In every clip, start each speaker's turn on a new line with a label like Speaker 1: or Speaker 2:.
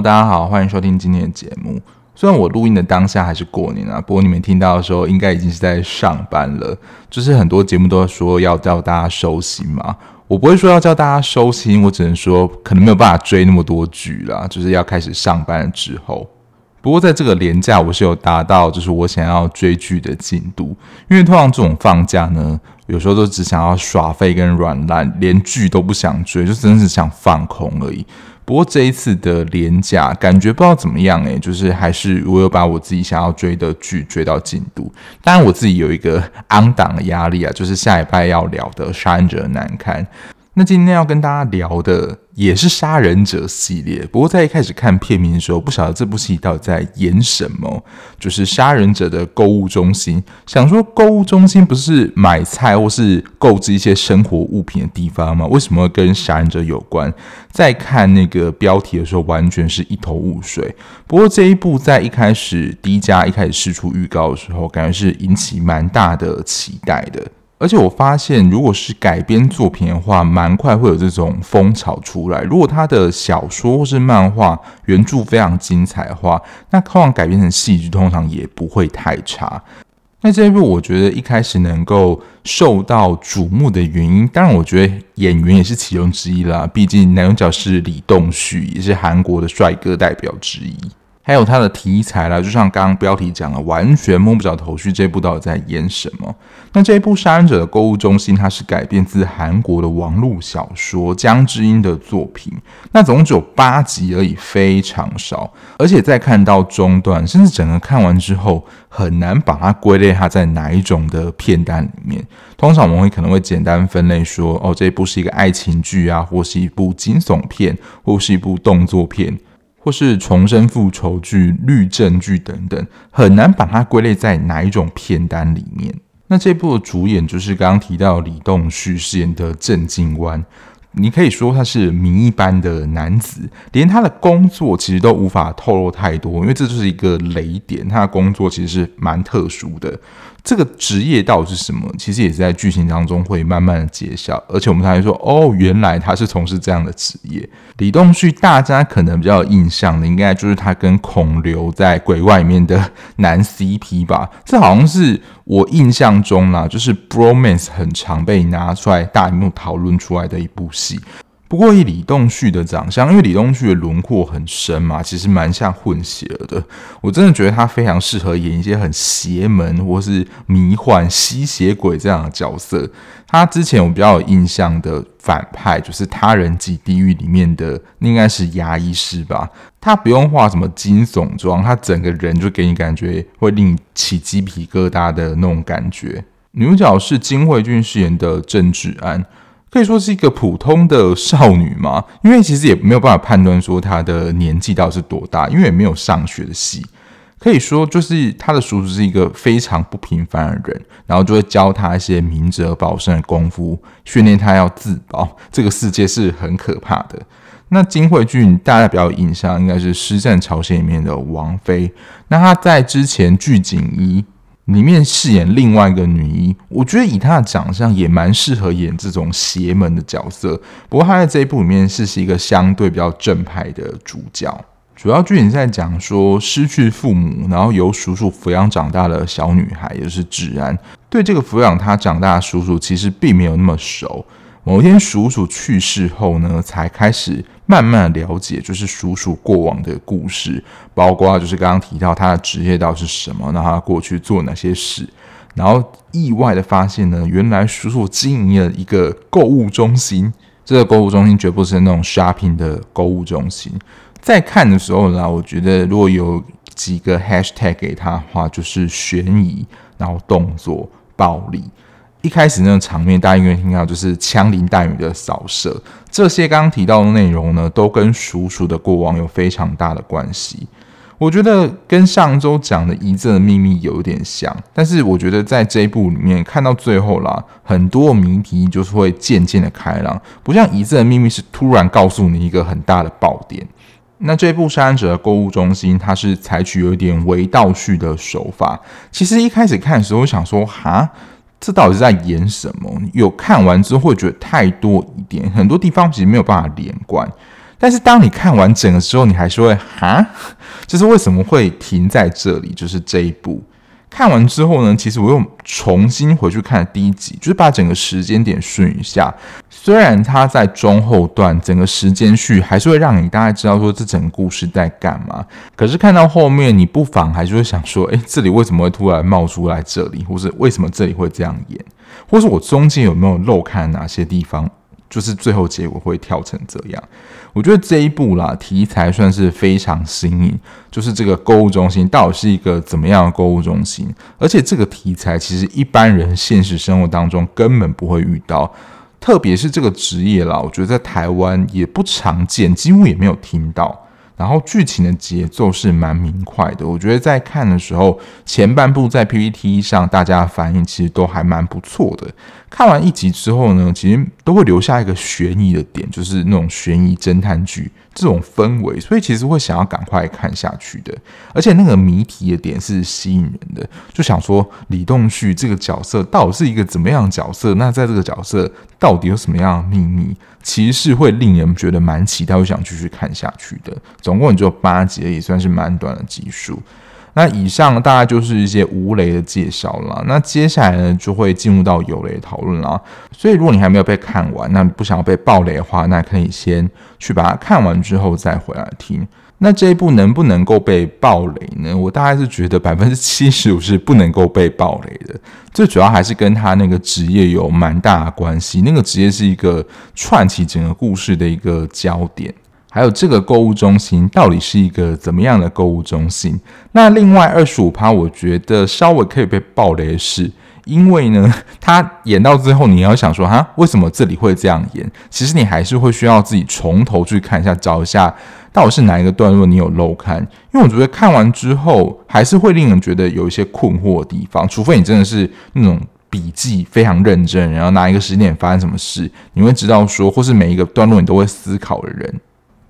Speaker 1: 大家好，欢迎收听今天的节目。虽然我录音的当下还是过年啊，不过你们听到的时候应该已经是在上班了。就是很多节目都说要叫大家收心嘛，我不会说要叫大家收心，我只能说可能没有办法追那么多剧啦，就是要开始上班了之后。不过在这个连假，我是有达到就是我想要追剧的进度，因为通常这种放假呢，有时候都只想要耍废跟软烂，连剧都不想追，就真的是想放空而已。不过这一次的连假感觉不知道怎么样诶，就是还是我有把我自己想要追的剧追到进度。当然我自己有一个昂档的压力啊，就是下礼拜要聊的《杀人者难堪》。那今天要跟大家聊的也是杀人者系列，不过在一开始看片名的时候，不晓得这部戏到底在演什么，就是杀人者的购物中心。想说购物中心不是买菜或是购置一些生活物品的地方吗？为什么跟杀人者有关？在看那个标题的时候，完全是一头雾水。不过这一部在一开始第一家一开始释出预告的时候，感觉是引起蛮大的期待的。而且我发现，如果是改编作品的话，蛮快会有这种风潮出来。如果他的小说或是漫画原著非常精彩的话，那通常改编成戏剧通常也不会太差。那这一部我觉得一开始能够受到瞩目的原因，当然我觉得演员也是其中之一啦。毕竟男主角是李栋旭，也是韩国的帅哥代表之一。还有它的题材啦，就像刚刚标题讲的，完全摸不着头绪。这部到底在演什么？那这一部《杀人者的购物中心》，它是改编自韩国的网络小说姜知音的作品。那总共只有八集而已，非常少。而且在看到中段，甚至整个看完之后，很难把它归类它在哪一种的片单里面。通常我们会可能会简单分类说，哦，这一部是一个爱情剧啊，或是一部惊悚片，或是一部动作片。或是重生复仇剧、律政剧等等，很难把它归类在哪一种片单里面。那这部的主演就是刚刚提到李栋旭饰演的郑敬湾，你可以说他是谜一般的男子，连他的工作其实都无法透露太多，因为这就是一个雷点。他的工作其实是蛮特殊的。这个职业到底是什么？其实也是在剧情当中会慢慢的揭晓，而且我们才会说，哦，原来他是从事这样的职业。李栋旭，大家可能比较有印象的，应该就是他跟孔刘在《鬼怪》里面的男 CP 吧？这好像是我印象中啦，就是 Bromance 很常被拿出来大荧幕讨论出来的一部戏。不过以李栋旭的长相，因为李栋旭的轮廓很深嘛，其实蛮像混血儿的。我真的觉得他非常适合演一些很邪门或是迷幻吸血鬼这样的角色。他之前我比较有印象的反派就是《他人即地狱》里面的，应该是牙医师吧？他不用化什么惊悚妆，他整个人就给你感觉会令你起鸡皮疙瘩的那种感觉。女主角是金惠俊饰演的郑智安。可以说是一个普通的少女嘛，因为其实也没有办法判断说她的年纪到底是多大，因为也没有上学的戏。可以说就是她的叔叔是一个非常不平凡的人，然后就会教她一些明哲保身的功夫，训练她要自保。这个世界是很可怕的。那金惠俊大家比较有印象，应该是《尸战朝鲜》里面的王妃。那她在之前剧景伊。里面饰演另外一个女一，我觉得以她的长相也蛮适合演这种邪门的角色。不过她在这一部里面是是一个相对比较正派的主角。主要剧情在讲说失去父母，然后由叔叔抚养长大的小女孩，也就是智安，对这个抚养她长大的叔叔其实并没有那么熟。某天叔叔去世后呢，才开始慢慢了解，就是叔叔过往的故事，包括就是刚刚提到他的职业到底是什么，那他过去做哪些事，然后意外的发现呢，原来叔叔经营了一个购物中心，这个购物中心绝不是那种 shopping 的购物中心。在看的时候呢，我觉得如果有几个 hashtag 给他的话，就是悬疑，然后动作、暴力。一开始那个场面，大家应该听到就是枪林弹雨的扫射，这些刚刚提到的内容呢，都跟叔叔的过往有非常大的关系。我觉得跟上周讲的《遗赠的秘密》有点像，但是我觉得在这一部里面看到最后啦，很多谜题就是会渐渐的开朗，不像《遗赠的秘密》是突然告诉你一个很大的爆点。那这一部《杀人者的购物中心》，它是采取有一点微倒叙的手法。其实一开始看的时候，我想说，哈。这到底是在演什么？有看完之后会觉得太多一点，很多地方其实没有办法连贯。但是当你看完整个之后，你还是会哈，就是为什么会停在这里？就是这一步。看完之后呢，其实我又重新回去看第一集，就是把整个时间点顺一下。虽然它在中后段整个时间序还是会让你大概知道说这整个故事在干嘛，可是看到后面，你不妨还是会想说，诶，这里为什么会突然冒出来这里，或是为什么这里会这样演，或是我中间有没有漏看哪些地方？就是最后结果会跳成这样，我觉得这一部啦，题材算是非常新颖。就是这个购物中心到底是一个怎么样的购物中心？而且这个题材其实一般人现实生活当中根本不会遇到，特别是这个职业啦，我觉得在台湾也不常见，几乎也没有听到。然后剧情的节奏是蛮明快的，我觉得在看的时候，前半部在 PPT 上大家反应其实都还蛮不错的。看完一集之后呢，其实都会留下一个悬疑的点，就是那种悬疑侦探剧。这种氛围，所以其实会想要赶快看下去的，而且那个谜题的点是吸引人的，就想说李栋旭这个角色到底是一个怎么样的角色？那在这个角色到底有什么样的秘密？其实是会令人觉得蛮期待，会想继续看下去的。总共也就八集，也算是蛮短的集数。那以上大概就是一些无雷的介绍了。那接下来呢，就会进入到有雷讨论了。所以如果你还没有被看完，那不想要被爆雷的话，那可以先去把它看完之后再回来听。那这一部能不能够被爆雷呢？我大概是觉得百分之七十五是不能够被爆雷的。最主要还是跟他那个职业有蛮大的关系。那个职业是一个串起整个故事的一个焦点。还有这个购物中心到底是一个怎么样的购物中心？那另外二十五趴，我觉得稍微可以被爆雷的是，因为呢，他演到最后，你要想说哈，为什么这里会这样演？其实你还是会需要自己从头去看一下，找一下到底是哪一个段落你有漏看。因为我觉得看完之后，还是会令人觉得有一些困惑的地方，除非你真的是那种笔记非常认真，然后哪一个时间点发生什么事，你会知道说，或是每一个段落你都会思考的人。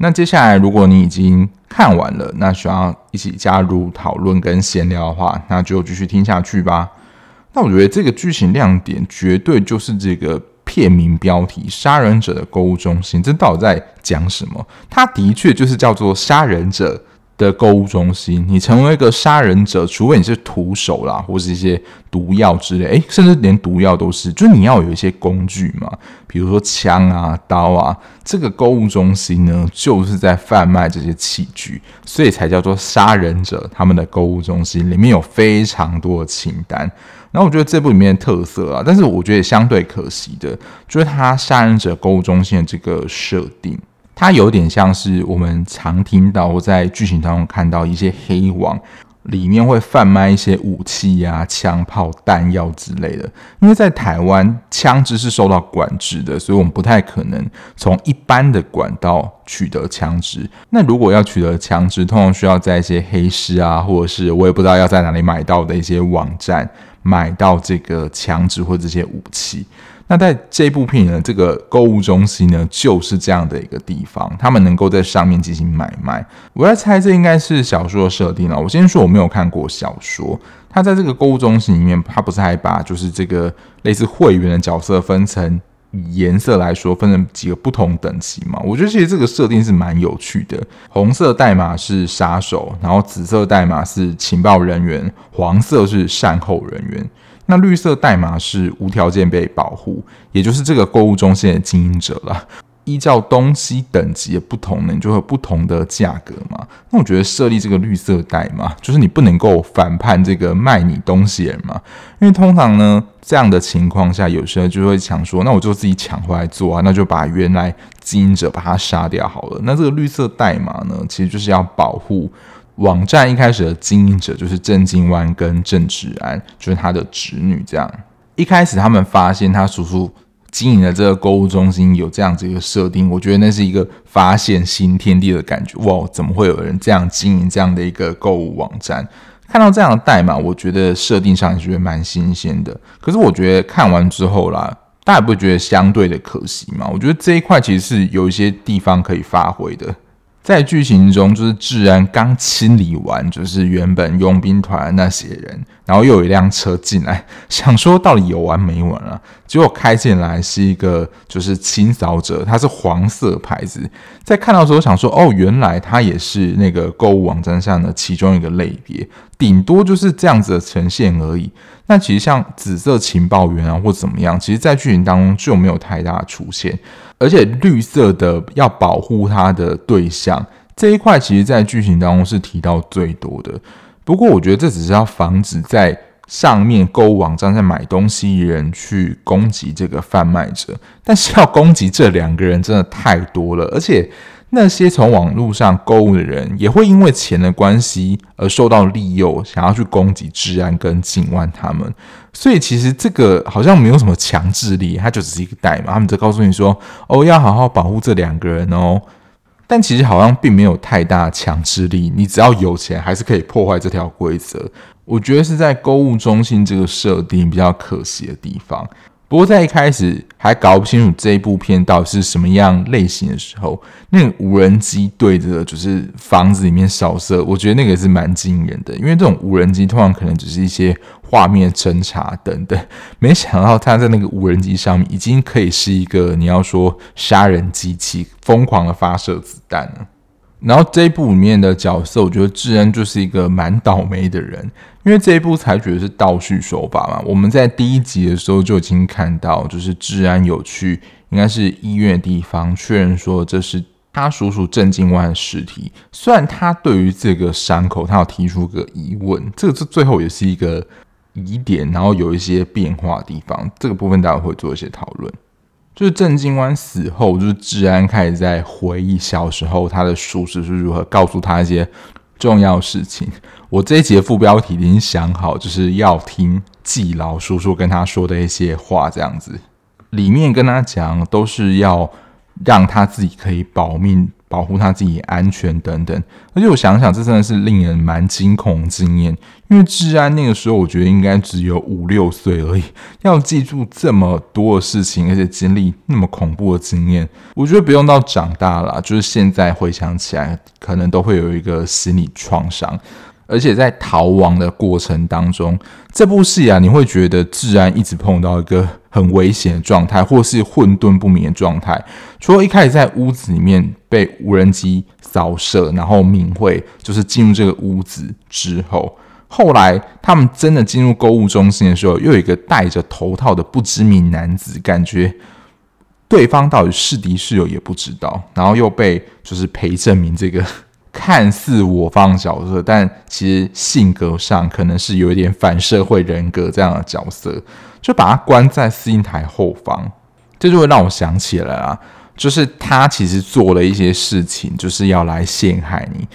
Speaker 1: 那接下来，如果你已经看完了，那需要一起加入讨论跟闲聊的话，那就继续听下去吧。那我觉得这个剧情亮点绝对就是这个片名标题“杀人者的购物中心”，这到底在讲什么？它的确就是叫做“杀人者”。的购物中心，你成为一个杀人者，除非你是徒手啦，或是一些毒药之类，诶，甚至连毒药都是，就是你要有一些工具嘛，比如说枪啊、刀啊。这个购物中心呢，就是在贩卖这些器具，所以才叫做杀人者他们的购物中心，里面有非常多的清单。然后我觉得这部里面的特色啊，但是我觉得也相对可惜的，就是他杀人者购物中心的这个设定。它有点像是我们常听到或在剧情当中看到一些黑网，里面会贩卖一些武器啊、枪炮、弹药之类的。因为在台湾枪支是受到管制的，所以我们不太可能从一般的管道取得枪支。那如果要取得枪支，通常需要在一些黑市啊，或者是我也不知道要在哪里买到的一些网站买到这个枪支或这些武器。那在这部片呢，这个购物中心呢，就是这样的一个地方，他们能够在上面进行买卖。我在猜，这应该是小说的设定了。我先说我没有看过小说，他在这个购物中心里面，他不是还把就是这个类似会员的角色分成以颜色来说，分成几个不同等级嘛？我觉得其实这个设定是蛮有趣的。红色代码是杀手，然后紫色代码是情报人员，黄色是善后人员。那绿色代码是无条件被保护，也就是这个购物中心的经营者了。依照东西等级的不同呢，你就会有不同的价格嘛。那我觉得设立这个绿色代码，就是你不能够反叛这个卖你东西的人嘛。因为通常呢，这样的情况下，有时候就会想说，那我就自己抢回来做啊，那就把原来经营者把他杀掉好了。那这个绿色代码呢，其实就是要保护。网站一开始的经营者就是郑金湾跟郑志安，就是他的侄女。这样一开始他们发现他叔叔经营的这个购物中心有这样子一个设定，我觉得那是一个发现新天地的感觉。哇，怎么会有人这样经营这样的一个购物网站？看到这样的代码，我觉得设定上也觉得蛮新鲜的。可是我觉得看完之后啦，大家不会觉得相对的可惜吗？我觉得这一块其实是有一些地方可以发挥的。在剧情中，就是治安刚清理完，就是原本佣兵团那些人，然后又有一辆车进来，想说到底有完没完啊？结果开进来是一个就是清扫者，他是黄色牌子。在看到的时候想说，哦，原来他也是那个购物网站上的其中一个类别，顶多就是这样子的呈现而已。那其实像紫色情报员啊，或怎么样，其实在剧情当中就没有太大出现。而且绿色的要保护它的对象这一块，其实，在剧情当中是提到最多的。不过，我觉得这只是要防止在上面购物网站在买东西的人去攻击这个贩卖者，但是要攻击这两个人真的太多了，而且。那些从网络上购物的人，也会因为钱的关系而受到利诱，想要去攻击治安跟警官他们。所以其实这个好像没有什么强制力，它就只是一个代码。他们就告诉你说：“哦，要好好保护这两个人哦。”但其实好像并没有太大强制力。你只要有钱，还是可以破坏这条规则。我觉得是在购物中心这个设定比较可惜的地方。不过在一开始还搞不清楚这一部片到底是什么样类型的时候，那个无人机对着就是房子里面扫射，我觉得那个是蛮惊人的。因为这种无人机通常可能只是一些画面侦查等等，没想到它在那个无人机上面已经可以是一个你要说杀人机器，疯狂的发射子弹了。然后这一部里面的角色，我觉得智恩就是一个蛮倒霉的人，因为这一部采取的是倒叙手法嘛。我们在第一集的时候就已经看到，就是智安有去应该是医院的地方确认说这是他叔叔郑敬万的尸体。虽然他对于这个伤口，他有提出个疑问，这个这最后也是一个疑点，然后有一些变化的地方，这个部分大家会做一些讨论。就是郑经官死后，就是治安开始在回忆小时候他的叔叔是如何告诉他一些重要事情。我这一节副标题已经想好，就是要听季老叔叔跟他说的一些话，这样子里面跟他讲都是要让他自己可以保命。保护他自己安全等等，而且我想想，这真的是令人蛮惊恐经验。因为治安那个时候，我觉得应该只有五六岁而已，要记住这么多的事情，而且经历那么恐怖的经验，我觉得不用到长大了，就是现在回想起来，可能都会有一个心理创伤。而且在逃亡的过程当中，这部戏啊，你会觉得治安一直碰到一个很危险的状态，或是混沌不明的状态。除了一开始在屋子里面被无人机扫射，然后敏慧就是进入这个屋子之后，后来他们真的进入购物中心的时候，又有一个戴着头套的不知名男子，感觉对方到底是敌是友也不知道，然后又被就是裴正明这个。看似我方角色，但其实性格上可能是有一点反社会人格这样的角色，就把他关在司令台后方，这就会让我想起来啊，就是他其实做了一些事情，就是要来陷害你，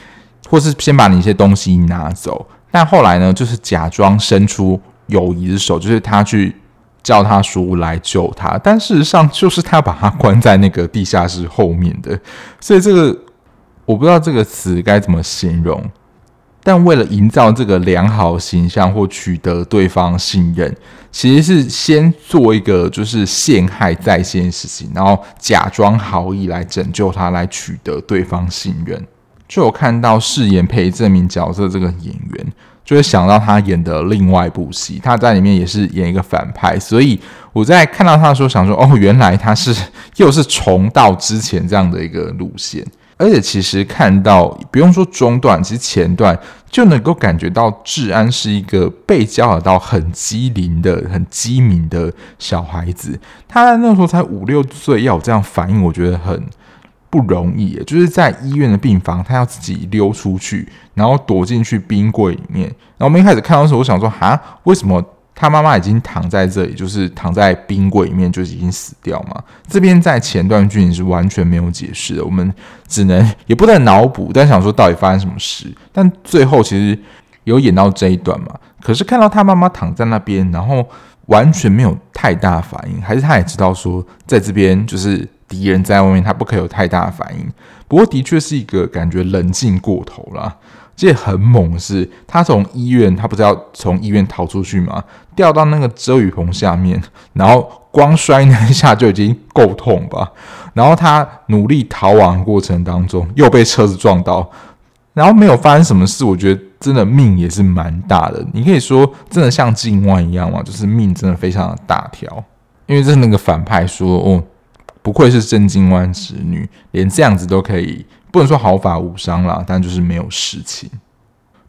Speaker 1: 或是先把你一些东西拿走，但后来呢，就是假装伸出友谊的手，就是他去叫他叔来救他，但事实上就是他把他关在那个地下室后面的，所以这个。我不知道这个词该怎么形容，但为了营造这个良好形象或取得对方信任，其实是先做一个就是陷害在先的事情，然后假装好意来拯救他，来取得对方信任。就有看到饰演裴正明角色这个演员，就会想到他演的另外一部戏，他在里面也是演一个反派，所以我在看到他的时候想说，哦，原来他是又是重蹈之前这样的一个路线。而且其实看到不用说中段，其实前段就能够感觉到治安是一个被教导到很机灵的、很机敏的小孩子。他那时候才五六岁，要有这样反应，我觉得很不容易。就是在医院的病房，他要自己溜出去，然后躲进去冰柜里面。然后我们一开始看到的时候，我想说：哈，为什么？他妈妈已经躺在这里，就是躺在冰柜里面，就是已经死掉嘛。这边在前段剧情是完全没有解释的，我们只能也不能脑补，但想说到底发生什么事。但最后其实有演到这一段嘛。可是看到他妈妈躺在那边，然后完全没有太大反应，还是他也知道说在这边就是敌人在外面，他不可以有太大反应。不过的确是一个感觉冷静过头了。这很猛的是，他从医院，他不是要从医院逃出去吗？掉到那个遮雨棚下面，然后光摔那一下就已经够痛吧？然后他努力逃亡过程当中又被车子撞到，然后没有发生什么事。我觉得真的命也是蛮大的。你可以说真的像镜弯一样嘛，就是命真的非常的大条。因为这是那个反派说哦，不愧是郑金湾侄女，连这样子都可以，不能说毫发无伤啦，但就是没有事情。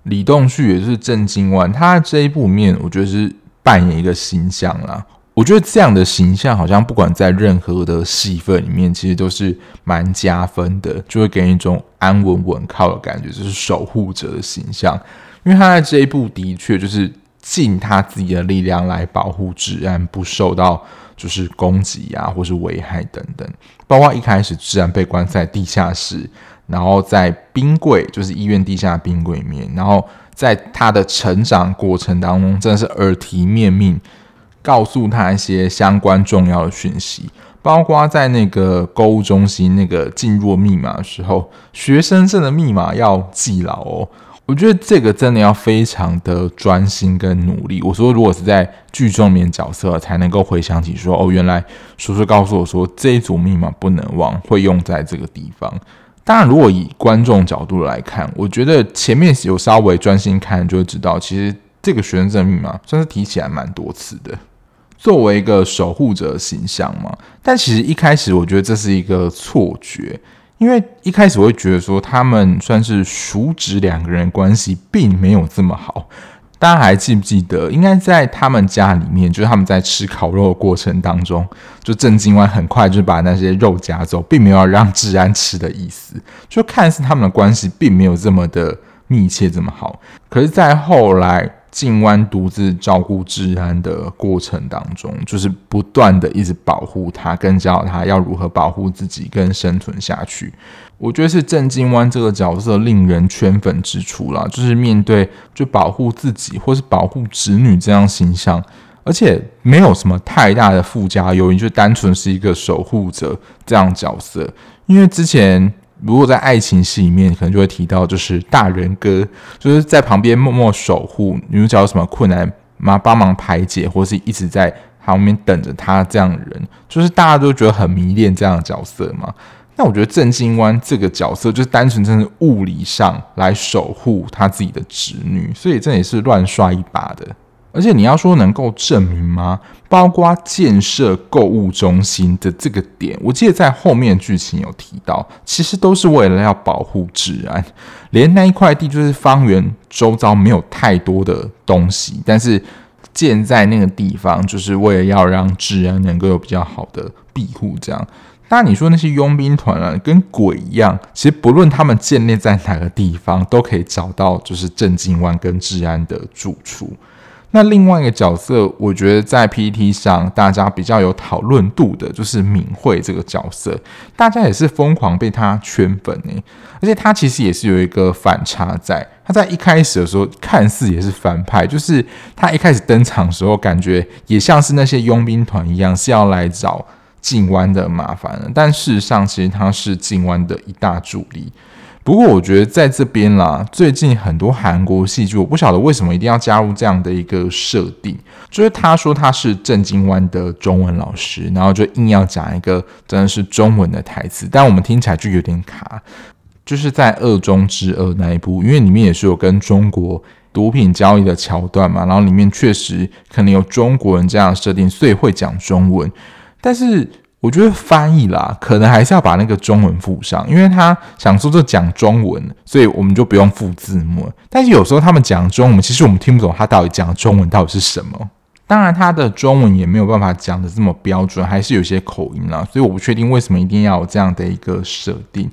Speaker 1: 李栋旭也是郑金湾，他这一部面，我觉得是扮演一个形象啦。我觉得这样的形象，好像不管在任何的戏份里面，其实都是蛮加分的，就会给人一种安稳稳靠的感觉，就是守护者的形象。因为他在这一部的确就是尽他自己的力量来保护治安，不受到就是攻击啊，或是危害等等。包括一开始自然被关在地下室。然后在冰柜，就是医院地下冰柜里面，然后在他的成长过程当中，真的是耳提面命，告诉他一些相关重要的讯息，包括在那个购物中心那个进入密码的时候，学生证的密码要记牢哦。我觉得这个真的要非常的专心跟努力。我说，如果是在剧中面角色，才能够回想起说，哦，原来叔叔告诉我说，这一组密码不能忘，会用在这个地方。当然，如果以观众角度来看，我觉得前面有稍微专心看，就会知道，其实这个学生证密码算是提起来蛮多次的，作为一个守护者形象嘛。但其实一开始，我觉得这是一个错觉，因为一开始我会觉得说，他们算是熟知两个人关系并没有这么好。大家还记不记得？应该在他们家里面，就是他们在吃烤肉的过程当中，就郑金湾很快就把那些肉夹走，并没有让治安吃的意思。就看似他们的关系并没有这么的密切，这么好。可是，在后来静湾独自照顾治安的过程当中，就是不断的一直保护他，跟教他要如何保护自己跟生存下去。我觉得是郑金湾这个角色令人圈粉之处啦，就是面对就保护自己或是保护子女这样形象，而且没有什么太大的附加诱因，就单纯是一个守护者这样角色。因为之前如果在爱情戏里面，可能就会提到就是大人哥，就是在旁边默默守护女主角有什么困难妈，帮忙排解，或是一直在旁边等着他这样的人，就是大家都觉得很迷恋这样的角色嘛。那我觉得郑金湾这个角色就是单纯真的物理上来守护他自己的侄女，所以这也是乱刷一把的。而且你要说能够证明吗？包括建设购物中心的这个点，我记得在后面剧情有提到，其实都是为了要保护治安。连那一块地就是方圆周遭没有太多的东西，但是建在那个地方就是为了要让治安能够有比较好的庇护，这样。那你说那些佣兵团啊，跟鬼一样，其实不论他们建立在哪个地方，都可以找到就是郑金湾跟治安的住处。那另外一个角色，我觉得在 PTT 上大家比较有讨论度的，就是敏慧这个角色，大家也是疯狂被他圈粉诶。而且他其实也是有一个反差在，他在一开始的时候看似也是反派，就是他一开始登场的时候，感觉也像是那些佣兵团一样，是要来找。静湾的麻烦了，但事实上，其实他是静湾的一大助力。不过，我觉得在这边啦，最近很多韩国戏剧，我不晓得为什么一定要加入这样的一个设定，就是他说他是郑金湾的中文老师，然后就硬要讲一个真的是中文的台词，但我们听起来就有点卡。就是在《恶中之恶》那一部，因为里面也是有跟中国毒品交易的桥段嘛，然后里面确实可能有中国人这样的设定，所以会讲中文。但是我觉得翻译啦，可能还是要把那个中文附上，因为他想说就讲中文，所以我们就不用附字幕。但是有时候他们讲中文，其实我们听不懂他到底讲中文到底是什么。当然，他的中文也没有办法讲得这么标准，还是有些口音啦。所以我不确定为什么一定要有这样的一个设定。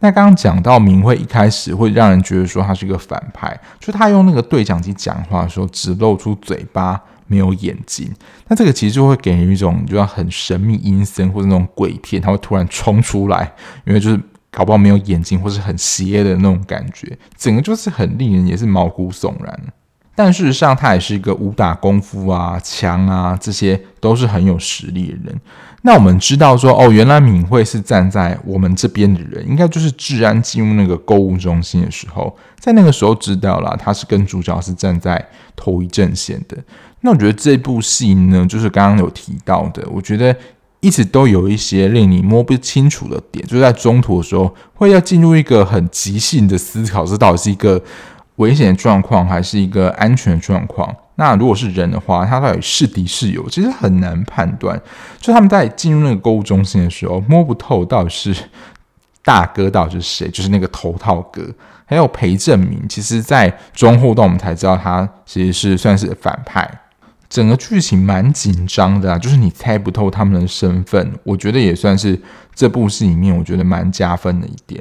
Speaker 1: 那刚刚讲到明慧一开始会让人觉得说他是一个反派，就他用那个对讲机讲话的时候只露出嘴巴。没有眼睛，那这个其实就会给人一种就像很神秘阴森或者那种鬼片，它会突然冲出来，因为就是搞不好没有眼睛或是很邪的那种感觉，整个就是很令人也是毛骨悚然。但事实上，他也是一个武打功夫啊、枪啊，这些都是很有实力的人。那我们知道说，哦，原来敏慧是站在我们这边的人，应该就是治安进入那个购物中心的时候，在那个时候知道了，他是跟主角是站在同一阵线的。那我觉得这部戏呢，就是刚刚有提到的，我觉得。一直都有一些令你摸不清楚的点，就在中途的时候会要进入一个很即兴的思考，这到底是一个危险状况还是一个安全状况？那如果是人的话，他到底是敌是友，其实很难判断。就他们在进入那个购物中心的时候，摸不透到底是大哥到底是谁，就是那个头套哥，还有裴正明。其实，在中后段我们才知道他其实是算是反派。整个剧情蛮紧张的啊，就是你猜不透他们的身份，我觉得也算是这部戏里面我觉得蛮加分的一点。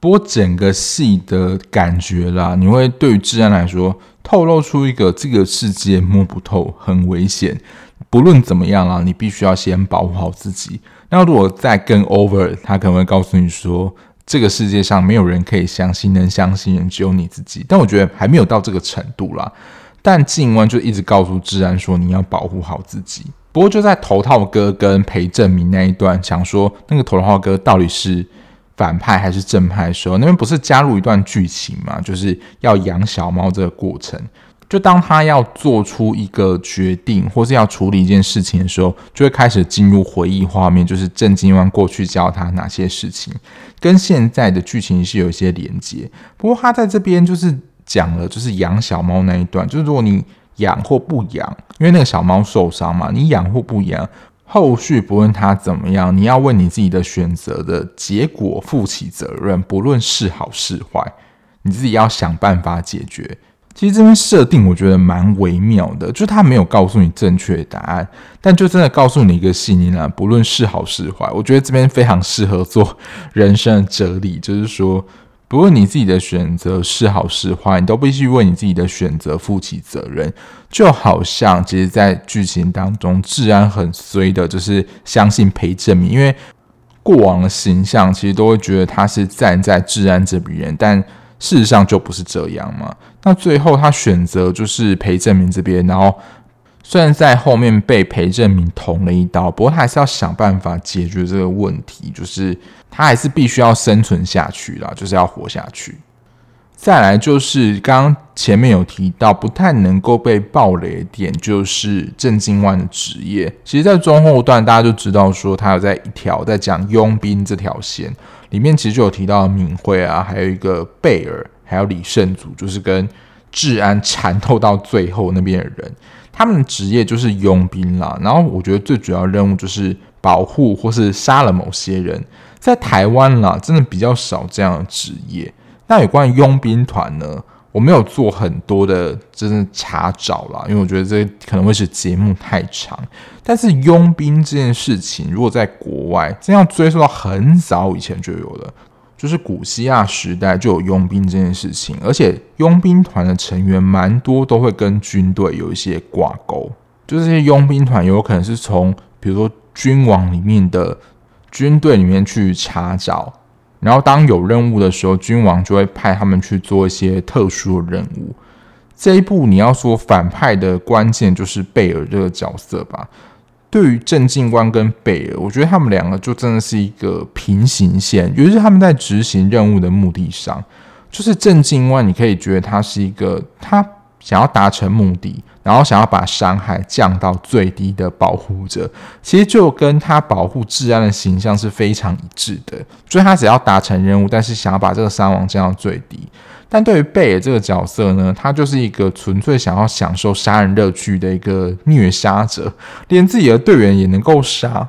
Speaker 1: 不过整个戏的感觉啦，你会对于治安来说透露出一个这个世界摸不透，很危险。不论怎么样啦，你必须要先保护好自己。那如果再更 over，他可能会告诉你说，这个世界上没有人可以相信，能相信人只有你自己。但我觉得还没有到这个程度啦。但静湾就一直告诉治安说：“你要保护好自己。”不过就在头套哥跟裴正明那一段，想说那个头套哥到底是反派还是正派的时候，那边不是加入一段剧情嘛？就是要养小猫这个过程。就当他要做出一个决定，或是要处理一件事情的时候，就会开始进入回忆画面，就是郑静湾过去教他哪些事情，跟现在的剧情是有一些连接。不过他在这边就是。讲了就是养小猫那一段，就是如果你养或不养，因为那个小猫受伤嘛，你养或不养，后续不论他怎么样，你要为你自己的选择的结果负起责任，不论是好是坏，你自己要想办法解决。其实这边设定我觉得蛮微妙的，就他没有告诉你正确答案，但就真的告诉你一个信念啊，不论是好是坏，我觉得这边非常适合做人生的哲理，就是说。不论你自己的选择是好是坏，你都必须为你自己的选择负起责任。就好像，其实，在剧情当中，治安很衰的，就是相信裴正明，因为过往的形象其实都会觉得他是站在治安这边，但事实上就不是这样嘛。那最后他选择就是裴正明这边，然后。虽然在后面被裴正明捅了一刀，不过他还是要想办法解决这个问题，就是他还是必须要生存下去啦，就是要活下去。再来就是刚刚前面有提到不太能够被爆雷的点，就是郑敬万的职业。其实，在中后段大家就知道说他有在一条在讲佣兵这条线里面，其实就有提到敏慧啊，还有一个贝尔，还有李胜祖，就是跟治安缠斗到最后那边的人。他们的职业就是佣兵啦，然后我觉得最主要任务就是保护或是杀了某些人。在台湾啦，真的比较少这样的职业。那有关于佣兵团呢，我没有做很多的真的查找啦，因为我觉得这可能会使节目太长。但是佣兵这件事情，如果在国外，真要追溯到很早以前就有了。就是古希腊时代就有佣兵这件事情，而且佣兵团的成员蛮多都会跟军队有一些挂钩。就是这些佣兵团有可能是从比如说君王里面的军队里面去查找，然后当有任务的时候，君王就会派他们去做一些特殊的任务。这一部你要说反派的关键就是贝尔这个角色吧。对于郑静官跟贝尔，我觉得他们两个就真的是一个平行线，尤其是他们在执行任务的目的上，就是郑静官，你可以觉得他是一个他想要达成目的，然后想要把伤害降到最低的保护者，其实就跟他保护治安的形象是非常一致的，所以他只要达成任务，但是想要把这个伤亡降到最低。但对于贝尔这个角色呢，他就是一个纯粹想要享受杀人乐趣的一个虐杀者，连自己的队员也能够杀。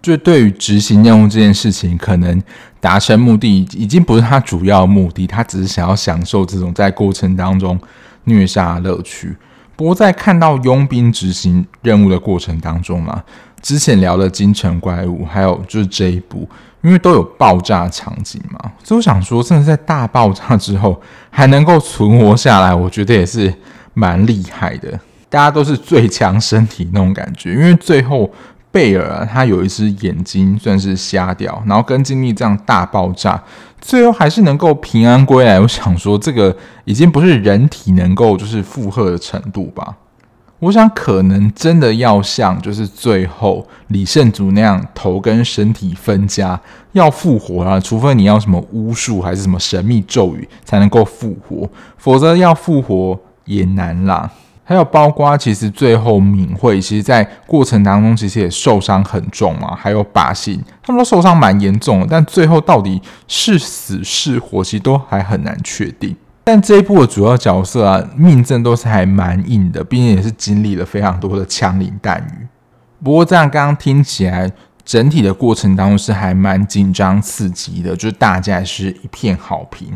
Speaker 1: 就对于执行任务这件事情，可能达成目的已经不是他主要目的，他只是想要享受这种在过程当中虐杀乐趣。不过在看到佣兵执行任务的过程当中啊，之前聊的京城怪物，还有就是这一部。因为都有爆炸场景嘛，所以我想说，甚至在大爆炸之后还能够存活下来，我觉得也是蛮厉害的。大家都是最强身体那种感觉。因为最后贝尔啊，他有一只眼睛算是瞎掉，然后跟经历这样大爆炸，最后还是能够平安归来。我想说，这个已经不是人体能够就是负荷的程度吧。我想，可能真的要像就是最后李胜祖那样头跟身体分家要复活啊，除非你要什么巫术还是什么神秘咒语才能够复活，否则要复活也难啦。还有包括其实最后敏慧其实在过程当中其实也受伤很重嘛，还有把心他们都受伤蛮严重的，但最后到底是死是活，其实都还很难确定。但这一部的主要角色啊，命阵都是还蛮硬的，毕竟也是经历了非常多的枪林弹雨。不过这样刚刚听起来，整体的过程当中是还蛮紧张刺激的，就是大家也是一片好评。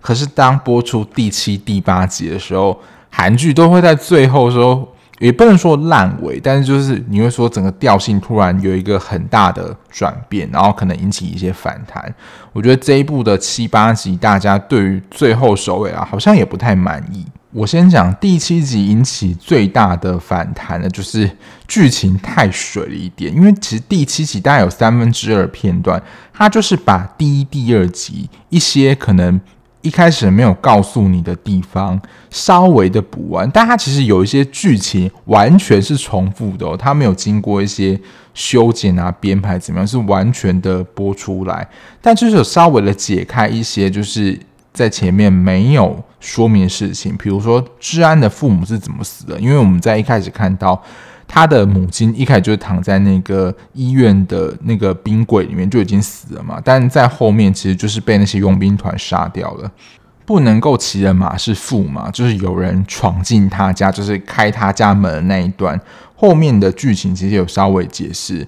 Speaker 1: 可是当播出第七、第八集的时候，韩剧都会在最后说。也不能说烂尾，但是就是你会说整个调性突然有一个很大的转变，然后可能引起一些反弹。我觉得这一部的七八集，大家对于最后收尾啊，好像也不太满意。我先讲第七集引起最大的反弹的，就是剧情太水了一点。因为其实第七集大概有三分之二片段，它就是把第一、第二集一些可能。一开始没有告诉你的地方，稍微的补完，但它其实有一些剧情完全是重复的哦，它没有经过一些修剪啊、编排怎么样，是完全的播出来，但就是有稍微的解开一些，就是在前面没有说明事情，比如说治安的父母是怎么死的，因为我们在一开始看到。他的母亲一开始就是躺在那个医院的那个冰柜里面就已经死了嘛，但在后面其实就是被那些佣兵团杀掉了。不能够骑的马是驸马，就是有人闯进他家，就是开他家门的那一段。后面的剧情其实有稍微解释，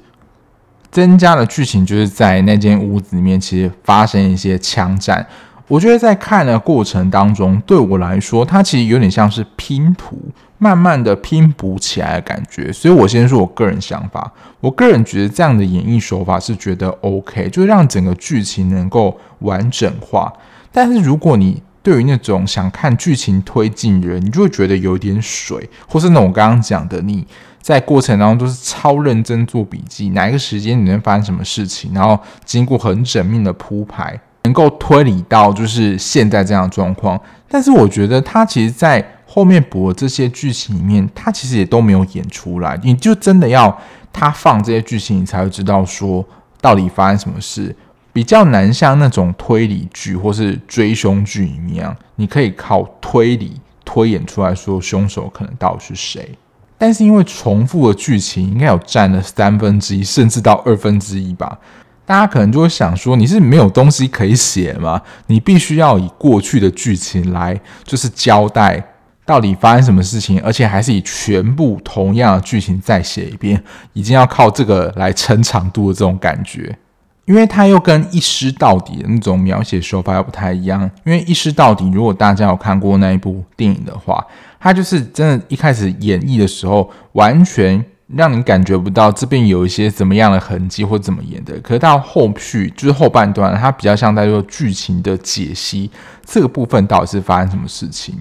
Speaker 1: 增加的剧情就是在那间屋子里面，其实发生一些枪战。我觉得在看的过程当中，对我来说，它其实有点像是拼图，慢慢的拼补起来的感觉。所以我先说我个人想法，我个人觉得这样的演绎手法是觉得 OK，就让整个剧情能够完整化。但是如果你对于那种想看剧情推进的人，你就会觉得有点水，或是那种刚刚讲的，你在过程当中都是超认真做笔记，哪一个时间你能发生什么事情，然后经过很缜密的铺排。能够推理到就是现在这样的状况，但是我觉得他其实，在后面补的这些剧情里面，他其实也都没有演出来。你就真的要他放这些剧情，你才会知道说到底发生什么事，比较难像那种推理剧或是追凶剧一样，你可以靠推理推演出来说凶手可能到底是谁。但是因为重复的剧情，应该有占了三分之一，甚至到二分之一吧。大家可能就会想说，你是没有东西可以写吗？你必须要以过去的剧情来，就是交代到底发生什么事情，而且还是以全部同样的剧情再写一遍，已经要靠这个来撑长度的这种感觉。因为它又跟一尸到底的那种描写手法又不太一样。因为一尸到底，如果大家有看过那一部电影的话，它就是真的，一开始演绎的时候完全。让你感觉不到这边有一些怎么样的痕迹或怎么演的，可是到后续就是后半段，它比较像在做剧情的解析，这个部分到底是发生什么事情？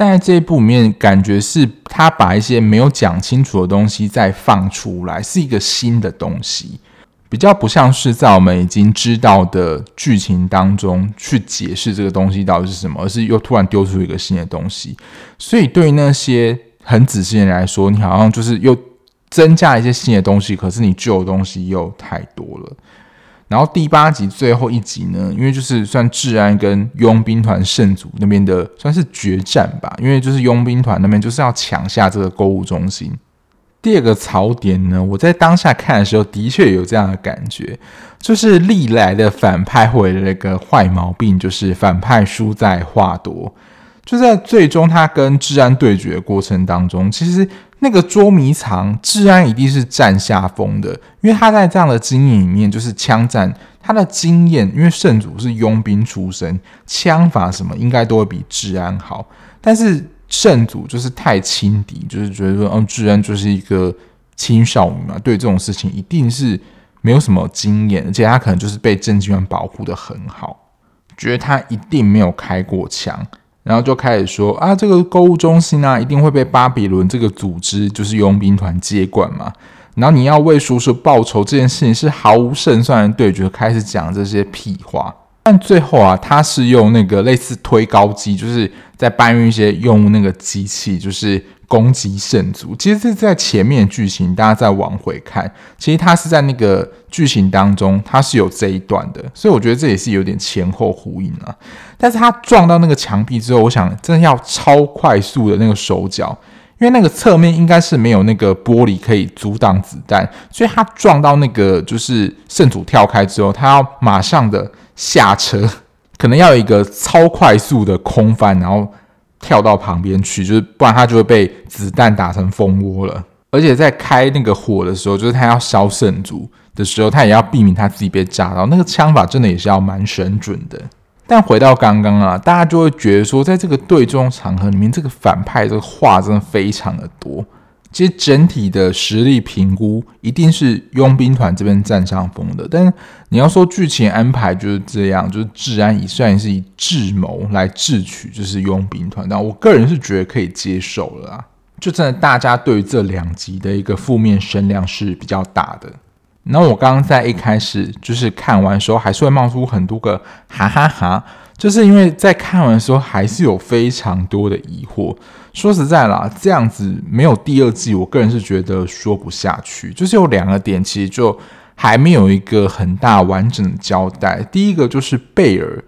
Speaker 1: 但在这一部里面，感觉是他把一些没有讲清楚的东西再放出来，是一个新的东西，比较不像是在我们已经知道的剧情当中去解释这个东西到底是什么，而是又突然丢出一个新的东西。所以对于那些很仔细的人来说，你好像就是又。增加一些新的东西，可是你旧的东西又太多了。然后第八集最后一集呢，因为就是算治安跟佣兵团圣祖那边的算是决战吧，因为就是佣兵团那边就是要抢下这个购物中心。第二个槽点呢，我在当下看的时候的确有这样的感觉，就是历来的反派会的那个坏毛病，就是反派输在话多。就在最终他跟治安对决的过程当中，其实。那个捉迷藏，治安一定是占下风的，因为他在这样的经验里面，就是枪战，他的经验，因为圣祖是佣兵出身，枪法什么应该都会比治安好。但是圣祖就是太轻敌，就是觉得说，嗯，治安就是一个青少女嘛，对这种事情一定是没有什么经验，而且他可能就是被正经员保护得很好，觉得他一定没有开过枪。然后就开始说啊，这个购物中心啊，一定会被巴比伦这个组织，就是佣兵团接管嘛。然后你要为叔叔报仇这件事情是毫无胜算的对决，开始讲这些屁话。但最后啊，他是用那个类似推高机，就是在搬运一些用那个机器，就是。攻击圣族，其实是在前面剧情，大家再往回看，其实他是在那个剧情当中，他是有这一段的，所以我觉得这也是有点前后呼应啊。但是他撞到那个墙壁之后，我想真的要超快速的那个手脚，因为那个侧面应该是没有那个玻璃可以阻挡子弹，所以他撞到那个就是圣主跳开之后，他要马上的下车，可能要有一个超快速的空翻，然后跳到旁边去，就是不然他就会被子弹打成蜂窝了。而且在开那个火的时候，就是他要烧圣主的时候，他也要避免他自己被炸到。那个枪法真的也是要蛮神准的。但回到刚刚啊，大家就会觉得说，在这个对中场合里面，这个反派这个话真的非常的多。其实整体的实力评估一定是佣兵团这边占上风的。但你要说剧情安排就是这样，就是治安以算是以智谋来智取，就是佣兵团。但我个人是觉得可以接受了啊。就真的，大家对于这两集的一个负面声量是比较大的。那我刚刚在一开始就是看完的时候，还是会冒出很多个哈哈哈，就是因为在看完的时候还是有非常多的疑惑。说实在啦，这样子没有第二季，我个人是觉得说不下去。就是有两个点，其实就还没有一个很大完整的交代。第一个就是贝尔，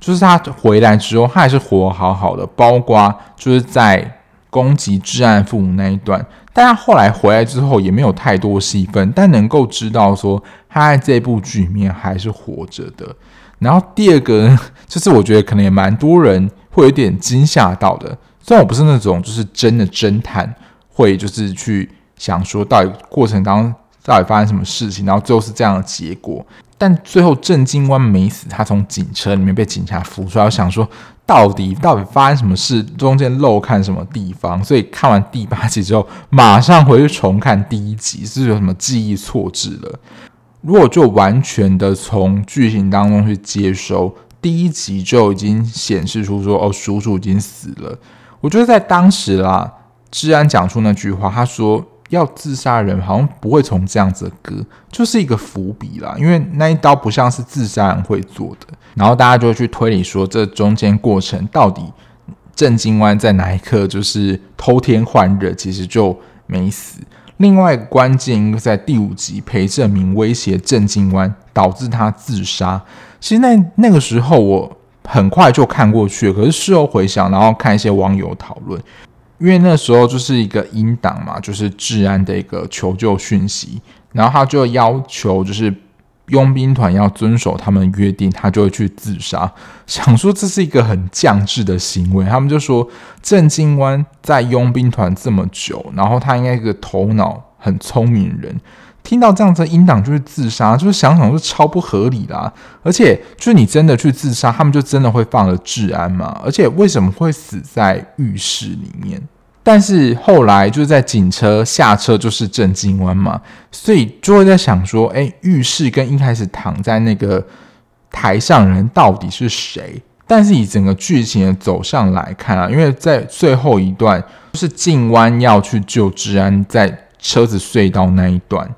Speaker 1: 就是他回来之后，他还是活好好的，包括就是在。攻击至暗父母那一段，但他后来回来之后也没有太多戏份，但能够知道说他在这部剧里面还是活着的。然后第二个呢，就是我觉得可能也蛮多人会有点惊吓到的，虽然我不是那种就是真的侦探，会就是去想说到底过程当中到底发生什么事情，然后最后是这样的结果。但最后郑金湾没死，他从警车里面被警察扶出来，我想说。到底到底发生什么事？中间漏看什么地方？所以看完第八集之后，马上回去重看第一集，是有什么记忆错置了？如果就完全的从剧情当中去接收，第一集就已经显示出说，哦，叔叔已经死了。我觉得在当时啦，治安讲出那句话，他说。要自杀人好像不会从这样子的割，就是一个伏笔啦。因为那一刀不像是自杀人会做的，然后大家就去推理说，这中间过程到底郑金湾在哪一刻就是偷天换日，其实就没死。另外关键应该在第五集，裴正明威胁郑静湾，导致他自杀。其实那那个时候我很快就看过去，可是事后回想，然后看一些网友讨论。因为那时候就是一个音档嘛，就是治安的一个求救讯息，然后他就要求就是佣兵团要遵守他们约定，他就会去自杀。想说这是一个很降智的行为，他们就说郑金湾在佣兵团这么久，然后他应该是个头脑很聪明人，听到这样子的音档就是自杀，就是想想就超不合理啦。而且就是你真的去自杀，他们就真的会放了治安吗？而且为什么会死在浴室里面？但是后来就是在警车下车就是郑金湾嘛，所以就会在想说，哎，浴室跟一开始躺在那个台上人到底是谁？但是以整个剧情的走向来看啊，因为在最后一段就是静湾要去救治安，在车子隧道那一段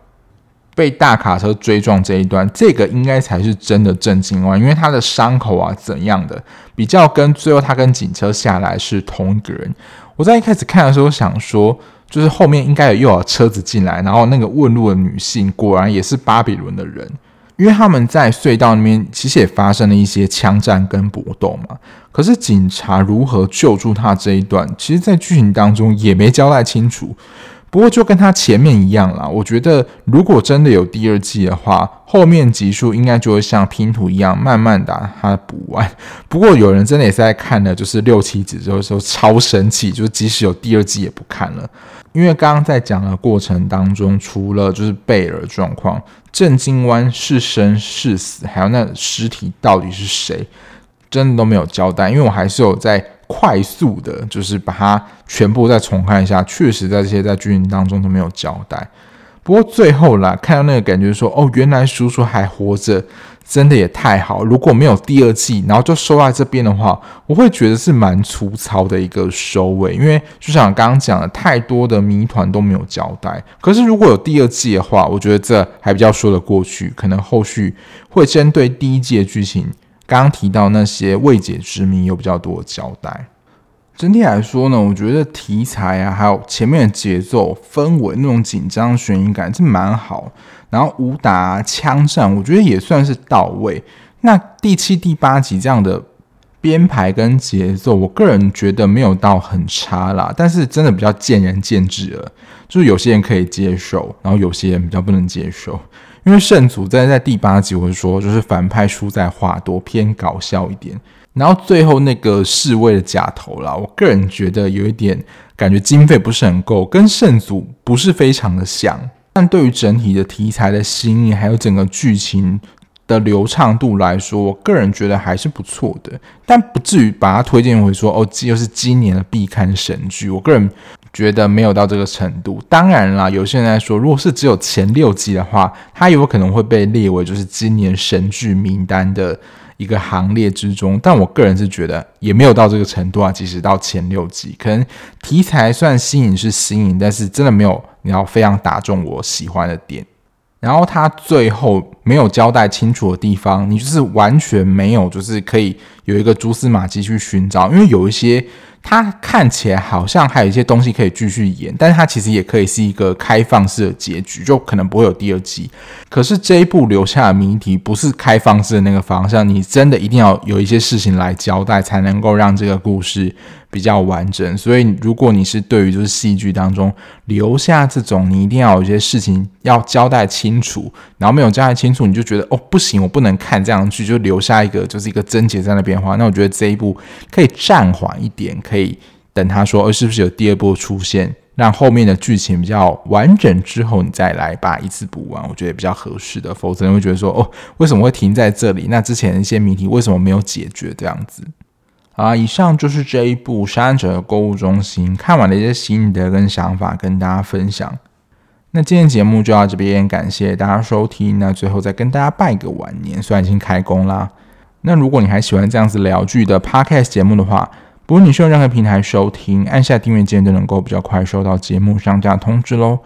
Speaker 1: 被大卡车追撞这一段，这个应该才是真的郑金湾，因为他的伤口啊怎样的，比较跟最后他跟警车下来是同一个人。我在一开始看的时候想说，就是后面应该有又有车子进来，然后那个问路的女性果然也是巴比伦的人，因为他们在隧道里面其实也发生了一些枪战跟搏斗嘛。可是警察如何救助他这一段，其实在剧情当中也没交代清楚。不过就跟他前面一样啦，我觉得如果真的有第二季的话，后面集数应该就会像拼图一样，慢慢把它补完。不过有人真的也是在看了，就是六七集之后说超生气，就是即使有第二季也不看了，因为刚刚在讲的过程当中，除了就是贝尔状况，震惊湾是生是死，还有那尸体到底是谁，真的都没有交代。因为我还是有在。快速的，就是把它全部再重看一下，确实在这些在剧情当中都没有交代。不过最后啦，看到那个感觉说，哦，原来叔叔还活着，真的也太好。如果没有第二季，然后就收在这边的话，我会觉得是蛮粗糙的一个收尾，因为就像刚刚讲的，太多的谜团都没有交代。可是如果有第二季的话，我觉得这还比较说得过去，可能后续会针对第一季的剧情。刚提到那些未解之谜有比较多的交代。整体来说呢，我觉得题材啊，还有前面的节奏氛围那种紧张悬疑感是蛮好。然后武打、枪战，我觉得也算是到位。那第七、第八集这样的编排跟节奏，我个人觉得没有到很差啦，但是真的比较见仁见智了。就是有些人可以接受，然后有些人比较不能接受。因为圣祖在在第八集我就说，就是反派输在话多，偏搞笑一点。然后最后那个侍卫的假头啦，我个人觉得有一点感觉经费不是很够，跟圣祖不是非常的像。但对于整体的题材的新意，还有整个剧情的流畅度来说，我个人觉得还是不错的。但不至于把它推荐为说哦，这又是今年的必看神剧。我个人觉得没有到这个程度。当然啦，有些人来说，如果是只有前六集的话，它有可能会被列为就是今年神剧名单的。一个行列之中，但我个人是觉得也没有到这个程度啊。即使到前六集，可能题材算新颖是新颖，但是真的没有你要非常打中我喜欢的点。然后他最后没有交代清楚的地方，你就是完全没有，就是可以有一个蛛丝马迹去寻找，因为有一些。它看起来好像还有一些东西可以继续演，但是它其实也可以是一个开放式的结局，就可能不会有第二季。可是这一部留下的谜题不是开放式的那个方向，你真的一定要有一些事情来交代，才能够让这个故事比较完整，所以如果你是对于就是戏剧当中留下这种，你一定要有一些事情要交代清楚，然后没有交代清楚，你就觉得哦不行，我不能看这样剧，就留下一个就是一个症结在那边的话，那我觉得这一部可以暂缓一点，可以等他说，哦是不是有第二部出现，让后面的剧情比较完整之后，你再来把一次补完，我觉得比较合适的，否则你会觉得说哦为什么会停在这里？那之前一些谜题为什么没有解决这样子？啊，以上就是这一部《杀人者购物中心》看完的一些心得跟想法，跟大家分享。那今天节目就到这边，感谢大家收听。那最后再跟大家拜个晚年，虽然已经开工啦。那如果你还喜欢这样子聊剧的 Podcast 节目的话，不论你是用任何平台收听，按下订阅键就能够比较快收到节目上架通知喽。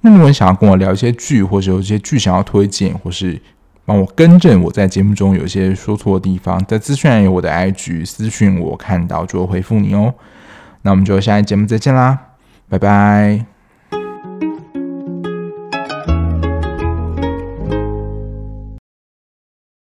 Speaker 1: 那如果你想要跟我聊一些剧，或者有一些剧想要推荐，或是帮我更正我在节目中有些说错的地方，在资讯栏有我的 IG 私讯我看到就会回复你哦。那我们就下一节目再见啦，拜拜。